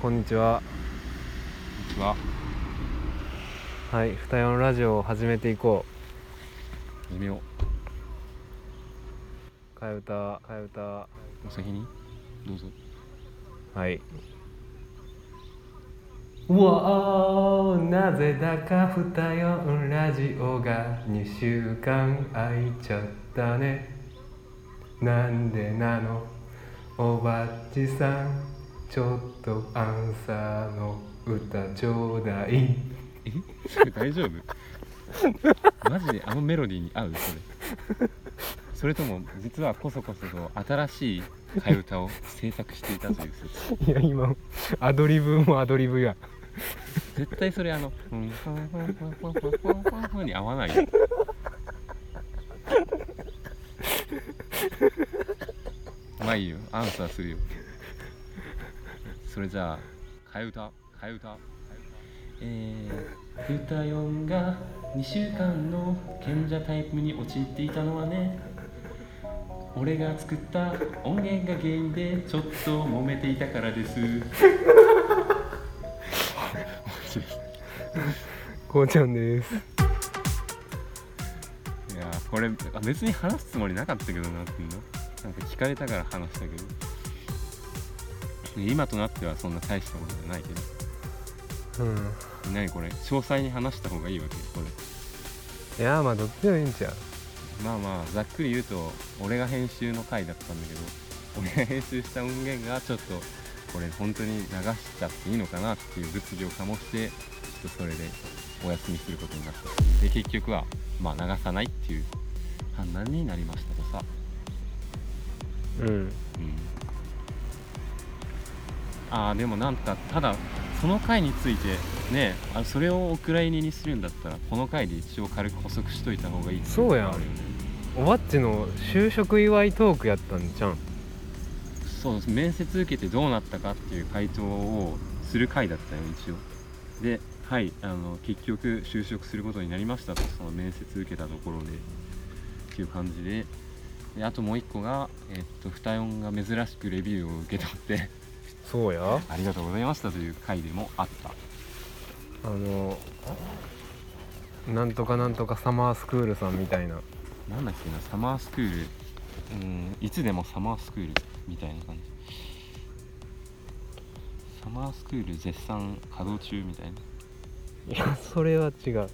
こんにちは。こんにちは。はい二四ラジオを始めていこ夢をう。替え歌替え歌。お先に？どうぞ。はい。わーなぜだか二四ラジオが2週間空いちゃったね。なんでなの？おばっちさんちょっとアンサーの歌ちょうだい。え？大丈夫？マジであのメロディーに合う？それ。それとも実はこそこそと新しい替え歌を制作していたという説。いや今アドリブもアドリブや。絶対それあの「うんファンファンファンファンファンファンファンファン」に合わないよ。まあいいよ。アンサーするよそれじゃあ替え歌？替え歌？えー、歌4が2週間の賢者タイプに陥っていたのはね俺が作った音源が原因でちょっと揉めていたからです。こうちゃんです。いやーこれあ別に話すつもりなかったけどなっていうの。なんか聞かれたから話したけど今となってはそんな大したことじゃないけど。うん。何これ？詳細に話した方がいいわけ？これ。いやまあどっちでもいいんちゃう。まあまあざっくり言うと俺が編集の回だったんだけど俺が編集した音源がちょっとこれ本当に流しちゃっていいのかなっていう物議を醸してちょっとそれでお休みすることになった。で結局はまあ流さないっていう判断になりましたとさ。うん。うんああでもなんかただその回についてねあそれをお蔵入りにするんだったらこの回で一応軽く補足しといた方がいいっていそうやんのがあるよね。おばっちの就職祝いトークやったんじゃん。そうです。面接受けてどうなったかっていう回答をする回だったよ一応。ではいあの結局就職することになりましたとその面接受けたところでっていう感じで。であともう一個が、えっと二四が珍しくレビューを受け取ってそうや。ありがとうございましたという回でもあった。あのなんとかなんとかサマースクールさんみたいな。なんだっけなサマースクール。うんいつでもサマースクールみたいな感じ。サマースクール絶賛稼働中みたいな。いやそれは違う。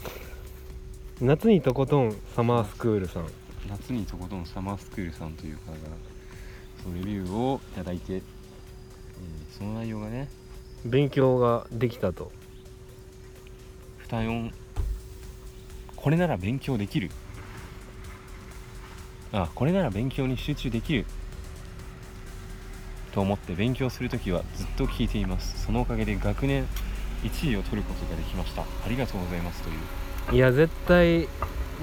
夏にとことんサマースクールさん。夏にとことんサマースクールさんという方からそうレビューをいただいて、えーその内容がね勉強ができたと。二四これなら勉強できる。あこれなら勉強に集中できる。と思って勉強するときはずっと聞いています。そのおかげで学年1位を取ることができました。ありがとうございますという。いや絶対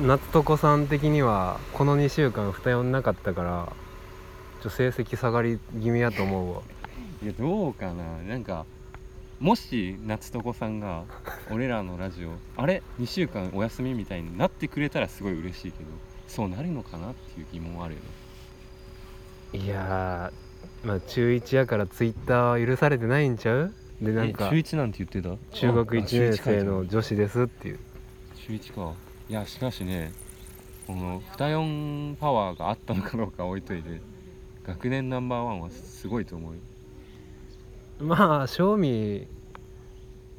夏とこさん的にはこの2週間二四なかったからちょ成績下がり気味やと思うわいやどうかな。なんかもし夏とこさんが俺らのラジオ あれ？2週間お休みみたいになってくれたらすごい嬉しいけどそうなるのかなっていう疑問はあるよね。いやーまあ中1やからツイッターは許されてないんちゃう？でなんかえ中1なんて言ってた？中学あ1年生の中女子ですっていう。1か。いやしかしねこの二四パワーがあったのかどうか置いといて学年ナンバーワンはすごいと思うよまあ正味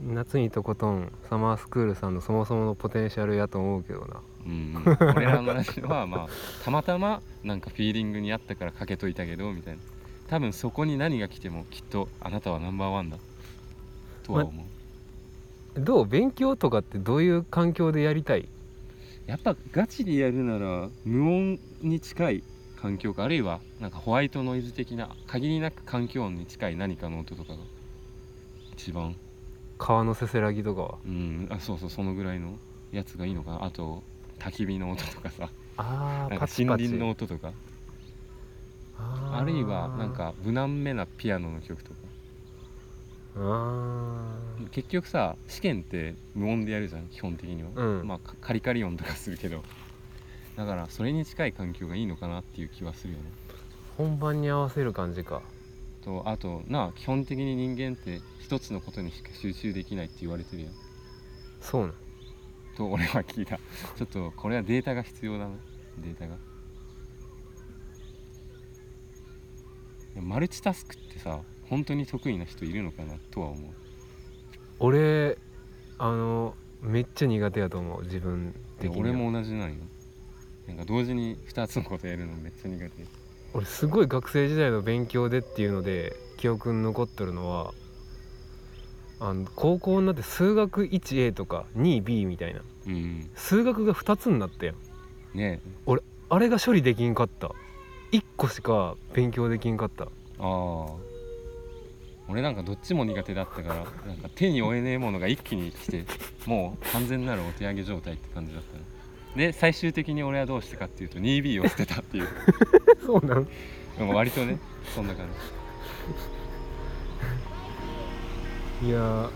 夏にとことんサマースクールさんのそもそものポテンシャルやと思うけどな。うん、うん、俺らのラジオはまあたまたまなんかフィーリングにあったからかけといたけどみたいな。多分そこに何が来てもきっとあなたはナンバーワンだ。とは思う、どう？勉強とかってどういう環境でやりたい？やっぱガチでやるなら無音に近い環境かあるいはなんかホワイトノイズ的な限りなく環境音に近い何かの音とかが一番。川のせせらぎとかは？うん。あそうそうそのぐらいのやつがいいのかな。あと焚き火の音とかさ。あなんか森林の音とか。ああるいはなんか無難めなピアノの曲とか。あ結局さ試験って無音でやるじゃん基本的には、うん。まあカカリカリ音とかするけどだからそれに近い環境がいいのかなっていう気はするよね。ー本番に合わせる感じか。とあとなあ基本的に人間って一つのことにしか集中できないって言われてるやん。そうなんと俺は聞いた。ちょっとこれはデータが必要だな。データが。マルチタスクってさ本当に得意な人いるのかなとは思う。俺あのめっちゃ苦手やと思う。自分的には。俺も同じなんよなんか同時に2つのことやるのめっちゃ苦手。俺すごい学生時代の勉強でっていうので記憶に残ってるのはあの高校になって数学 1A とか 2B みたいな。うん数学が2つになったやん。ねあれが処理できんかった。1個しか勉強できんかった。ああ。俺なんかどっちも苦手だったからなんか手に負えねえものが一気に来てもう完全なるお手上げ状態って感じだったねで最終的に俺はどうしたかっていうと 2B を捨てたっていう。そうなんうん割とねそんな感いや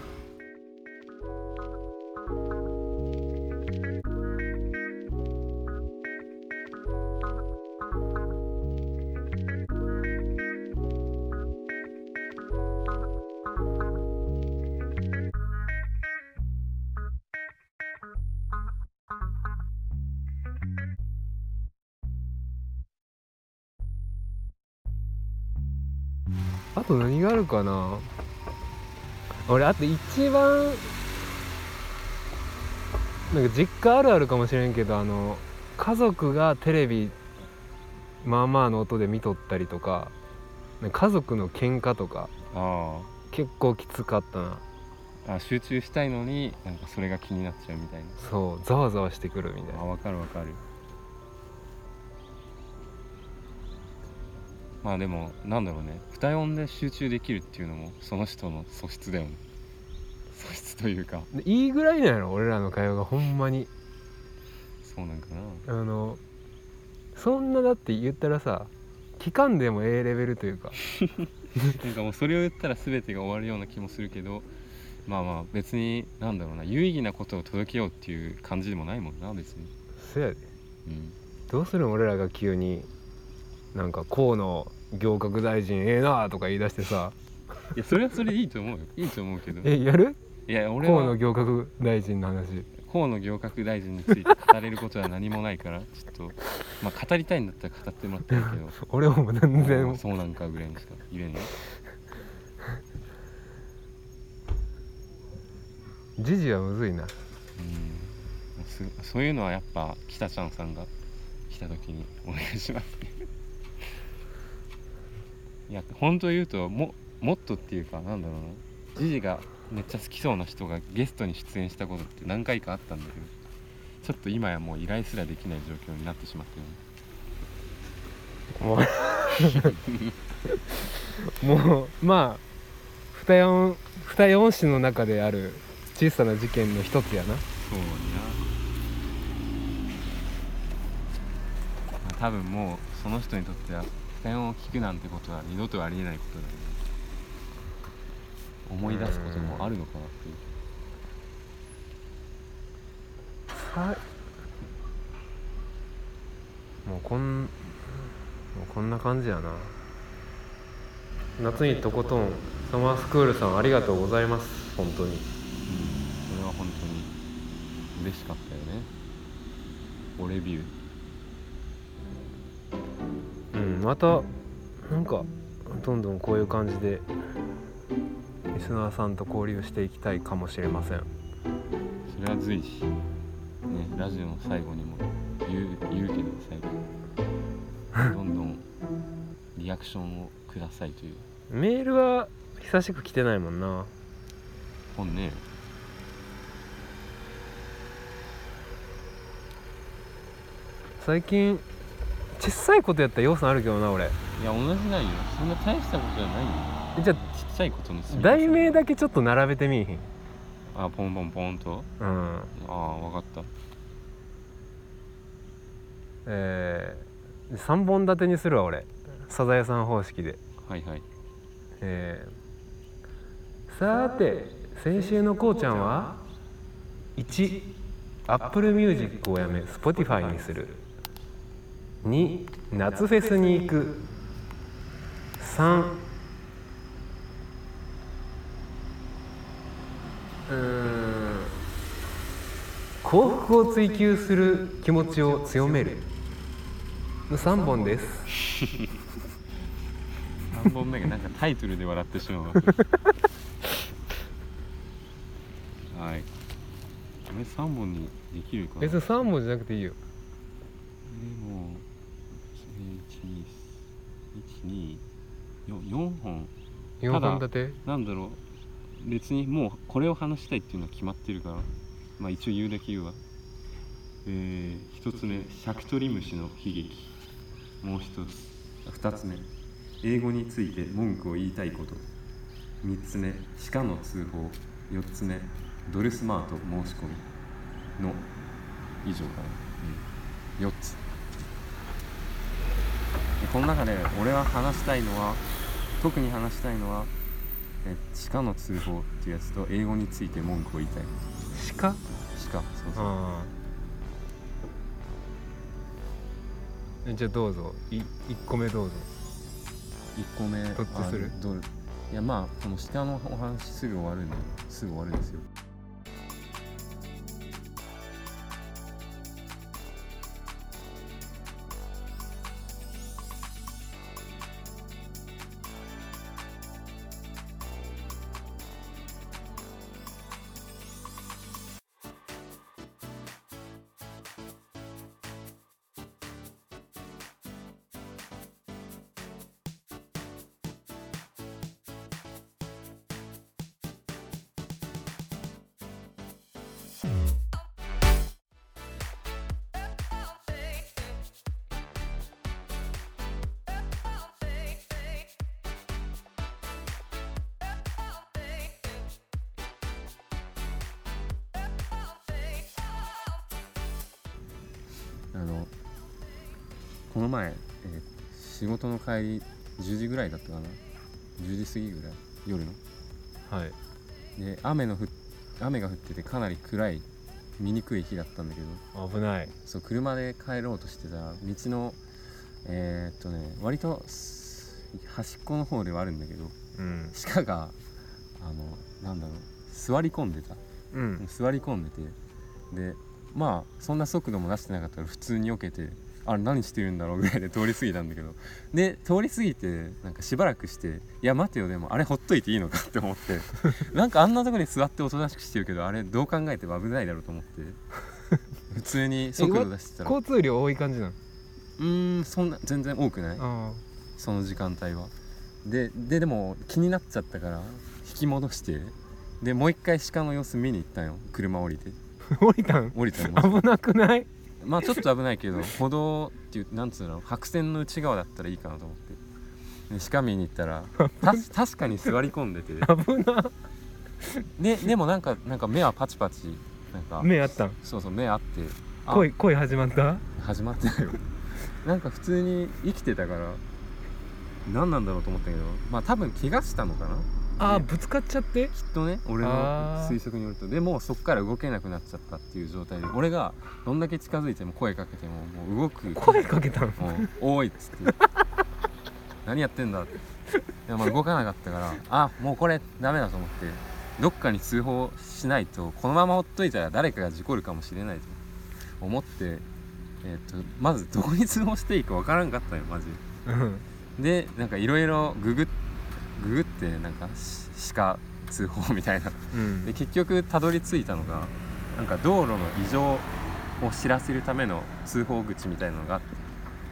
あと何があるかな？俺あと一番なんか実家あるあるかもしれんけどあの家族がテレビまあまあの音で見とったりとか家族の喧嘩とか結構きつかったな。ああ集中したいのになんかそれが気になっちゃうみたいな。そうざわざわしてくるみたいな。あ分かる分かるまあでもなんだろうね。二音で集中できるっていうのもその人の素質だよね。素質というか。でいいぐらいなんやろ？俺らの会話がほんまに。そうなんかな。あのそんなだって言ったらさ期間でもええレベルというか。なんかもうそれを言ったら全てが終わるような気もするけどまあまあ別になんだろうな。有意義なことを届けようっていう感じでもないもんな別に。そやで。うん。どうするん？俺らが急になんか河野行革大臣ええなとか言い出してさ。いやそれはそれでいいと思うよ。いいと思うけど。えやる？いや俺河野は行革大臣の話。河野行革大臣について語れることは何もないからちょっとまあ語りたいんだったら語ってもらったらいいけど。俺も全然。そうなんかぐらいにしか言えんよ時事はむずいな。うん。すそういうのはやっぱ北ちゃんさんが来た時にお願いしますいや本当言うとももっとっていうかなんだろうな。ジジがめっちゃ好きそうな人がゲストに出演したことって何回かあったんだけどちょっと今やもう依頼すらできない状況になってしまったよねもうもうまあ二四二四市の中である小さな事件の一つやな。そうやな、まあ、多分もうその人にとっては負担を聞くなんてことは二度とありえないことだよね。思い出すこともあるのかなっていう。はい。もうこんもうこんな感じやな。夏にとことんサマースクールさんありがとうございます。本当に。うん。それは本当に嬉しかったよね。おレビューまたなんかどんどんこういう感じでリスナーさんと交流していきたいかもしれません。それは随時ねラジオの最後にも言う言うけど最後どんどんリアクションをくださいという。メールは久しく来てないもんな。本ね最近小さいことやったら要素あるけどな俺。いや同じなんよ。そんな大したことじゃないよ。えじゃちっちゃいことの積み重ね題名だけちょっと並べてみいひん。あポンポンポンと？うん。ああ分かった。えー、3本立てにするわ俺。サザエさん方式で。はいはい。えー、さーて先週のこうちゃんは？1アップルミュージックをやめ Spotify にする2夏フェスに行く。3うん。幸福を追求する気持ちを強める。3本です。3本目がなんかタイトルで笑ってしまう はい。あれ3本にできるかな？別に3本じゃなくていいよ。も124本。4ただ本立て？なんだろう。別にもうこれを話したいっていうのは決まってるから。まあ一応言うだけ言うわ。えー、一つ目シャクトリムシの悲劇。もう一つ。二つ目英語について文句を言いたいこと。三つ目鹿の通報。四つ目ドルスマート申し込みの以上かな、うん、4つ。でこの中で俺は話したいのは特に話したいのはえ鹿の通報っていうやつと英語について文句を言いたい。鹿鹿そうそう。ああ。じゃあどうぞ。い1個目どうぞ。1個目どっちする？いやまあこの鹿のお話すぐ終わるんですぐ終わるんですよあのこの前、えー仕事の帰り10時ぐらいだったかな？10時過ぎぐらい？夜の？はい。で雨のふ雨が降っててかなり暗い見にくい日だったんだけど。危ない。そう車で帰ろうとしてたら道のえーっとね割とす端っこの方ではあるんだけどうん。鹿があのなんだろう座り込んでた。うん。座り込んでてでまあそんな速度も出してなかったから普通に避けてあれ何してるんだろうぐらいで通り過ぎたんだけど。で通り過ぎてなんかしばらくしていや待てよでもあれほっといていいのかって思って。なんかあんなとこで座っておとなしくしてるけどあれどう考えても危ないだろうと思って。普通に速度出してたら。う交通量多い感じなの？ーんそんな全然多くない？あその時間帯は。でででも気になっちゃったから引き戻して。でもう一回鹿の様子見に行ったよ。車降りて。あ 降りたん？降りたの？危なくない？まあちょっと危ないけど歩道っていうなんつうの？白線の内側だったらいいかなと思って。で鹿見に行ったらた 確かに座り込んでて。危なででもなんかなんか目はパチパチなんか目あったん？そうそう目あってあ恋恋始まった？始まってないよ。なんか普通に生きてたから何なんだろうと思ったけどまあ多分怪我したのかな？あぶつかっちゃって？きっとね俺の推測によると。でもそっから動けなくなっちゃったっていう状態で俺がどんだけ近づいても声かけてももう動く。声かけたんうんおーいっつって。何やってんだって。いやまあ動かなかったからあもうこれダメだと思ってどっかに通報しないとこのままほっといたら誰かが事故るかもしれないと。思って、えー、とまずどこに通報していいかわからんかったよマジうん。でなんかいろいろググっググってなんかし鹿通報みたいな。うん。で結局たどり着いたのがなんか道路の異常を知らせるための通報口みたいなのがあって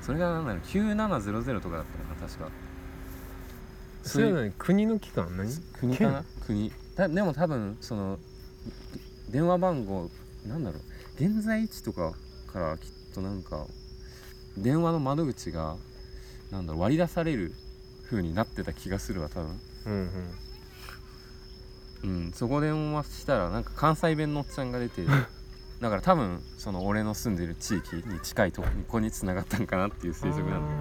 それがなんだろう9700とかだったのかな確か。それは何？国の機関？何？国かな？国。だでも多分その電話番号なんだろう現在位置とかからきっとなんか電話の窓口がなんだろう割り出される風になってた気がするわ多分。うんうん。うんそこ電話したらなんか関西弁のおっちゃんが出て だから多分その俺の住んでる地域に近いとここに繋がったんかなっていう推測なんだけ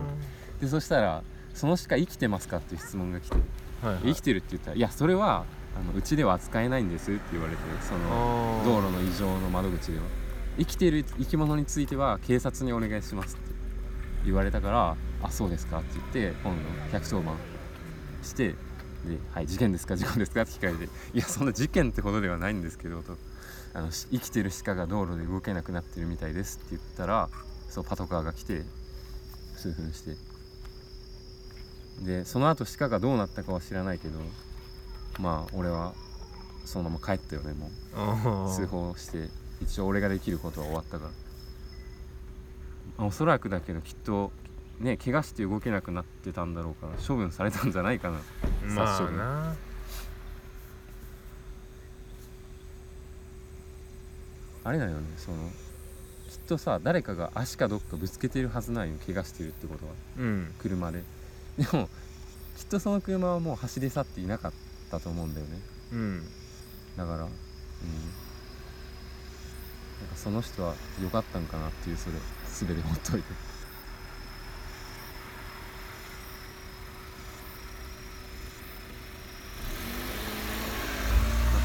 ど。でそしたら「その鹿生きてますか?」っていう質問が来てはいはい。生きてるって言ったら「いやそれはあのうちでは扱えないんです」って言われてそのあー。道路の異常の窓口では。生きてる生き物については警察にお願いしますって言われたから「あそうですか」って言って今度110番してで「はい事件ですか事故ですか?」って聞かれて「いやそんな事件ってほどではないんですけど」とあのし生きてる鹿が道路で動けなくなってるみたいですって言ったらそうパトカーが来て数分して。でその後鹿がどうなったかは知らないけどまあ俺はそのまま帰ったよねもう。あ通報して一応俺ができることは終わったからまあおそらくだけどきっとね怪我して動けなくなってたんだろうから処分されたんじゃないかな。ま殺処分。あなあれだよねそのきっとさ誰かが足かどっかぶつけてるはずないよ怪我してるってことは。うん。車で。でもきっとその車はもう走り去っていなかったと思うんだよね。うん。だからうん。なんかその人は良かったんかなっていうそれ全てほっといて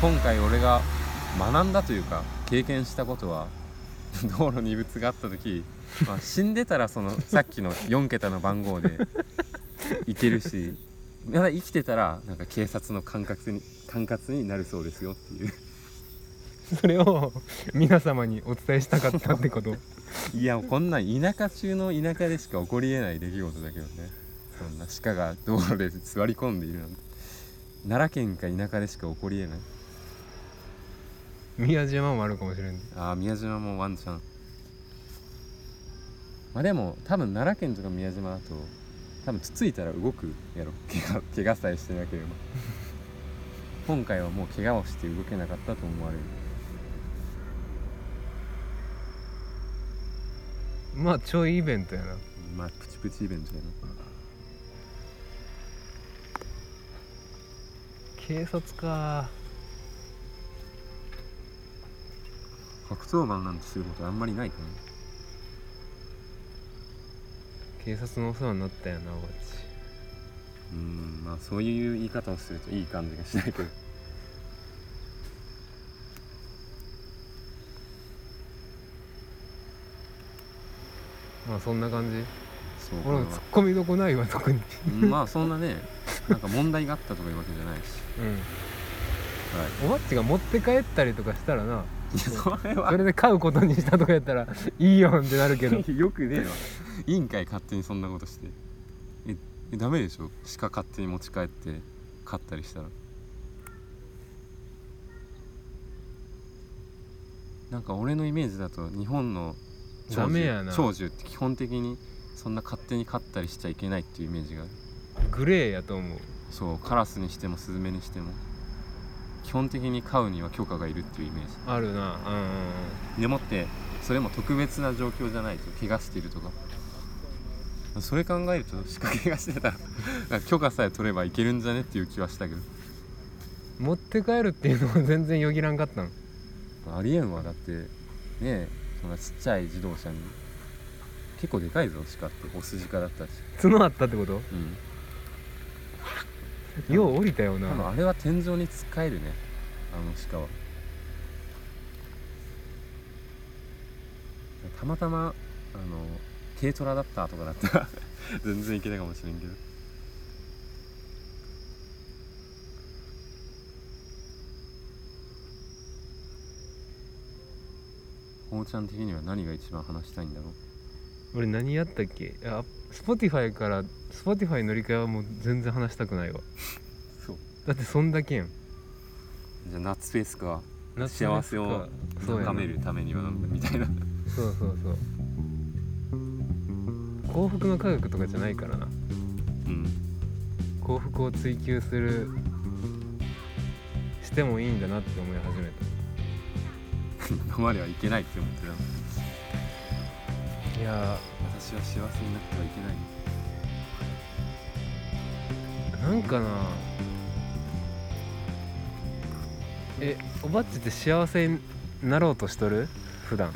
今回俺が学んだというか経験したことは道路に異物があった時、まあ、死んでたらそのさっきの4桁の番号でいけるしまだ生きてたらなんか警察の管轄に管轄になるそうですよっていう。それを皆様にお伝えしたかったってこと？いやこんなん田舎中の田舎でしか起こりえない出来事だけどね。そんな鹿が道路で座り込んでいるなんて。奈良県か田舎でしか起こりえない。宮島もあるかもしれん。ああ宮島もワンチャン。まあでも多分奈良県とか宮島だと多分つついたら動くやろ。怪我怪我さえしてなければ。今回はもう怪我をして動けなかったと思われるまあちょいイベントやな。まあプチプチイベントやな。警察か110番なんてすることあんまりないかな警察のお世話になったよなおばち。うーんまあそういう言い方をするといい感じがしないけどまあそんな感じ。そう俺もツッコミどこないわ特に。うんまあそんなねなんか問題があったとかいうわけじゃないし、うん。はおばっちが持って帰ったりとかしたらな。いいやそれは。それで飼うことにしたとかやったら いいよんってなるけど。よくねえわ。いいんかい勝手にそんなことして。ええダメでしょ？鹿勝手に持ち帰って飼ったりしたら。なんか俺のイメージだと日本のダメやな。長寿。って基本的にそんな勝手に飼ったりしちゃいけないっていうイメージがある。グレーやと思う。そうカラスにしてもスズメにしても。基本的に飼うには許可がいるっていうイメージ。あるな。うんでもってそれも特別な状況じゃないと怪我してるとか。それ考えると鹿怪我してたら 許可さえ取ればいけるんじゃねっていう気はしたけど。持って帰るっていうのは全然よぎらんかったん。ありえんわ。だってねえそんなちっちゃい自動車に。結構でかいぞ鹿って。オス鹿だったし。角あったってこと？うん。よう降りたよな。多分あれは天井に突っかえるね。あの鹿は。たまたまあの軽トラだったとかだったら 全然いけないかもしれんけどほうちゃん的には何が一番話したいんだろう？俺何やったっけ？あ Spotify から Spotify 乗り換えはもう全然話したくないわ。そう。だってそんだけやん。じゃあ夏フェスか。夏幸せを高めるためにはみたいな。そうそうそう。幸福の科学とかじゃないからな。うん。幸福を追求するしてもいいんだなって思い始め 今まではいけないって思ってたたいや。私は幸せになってはいけない。ーなんかな。えおばっちって幸せになろうとしとる？普段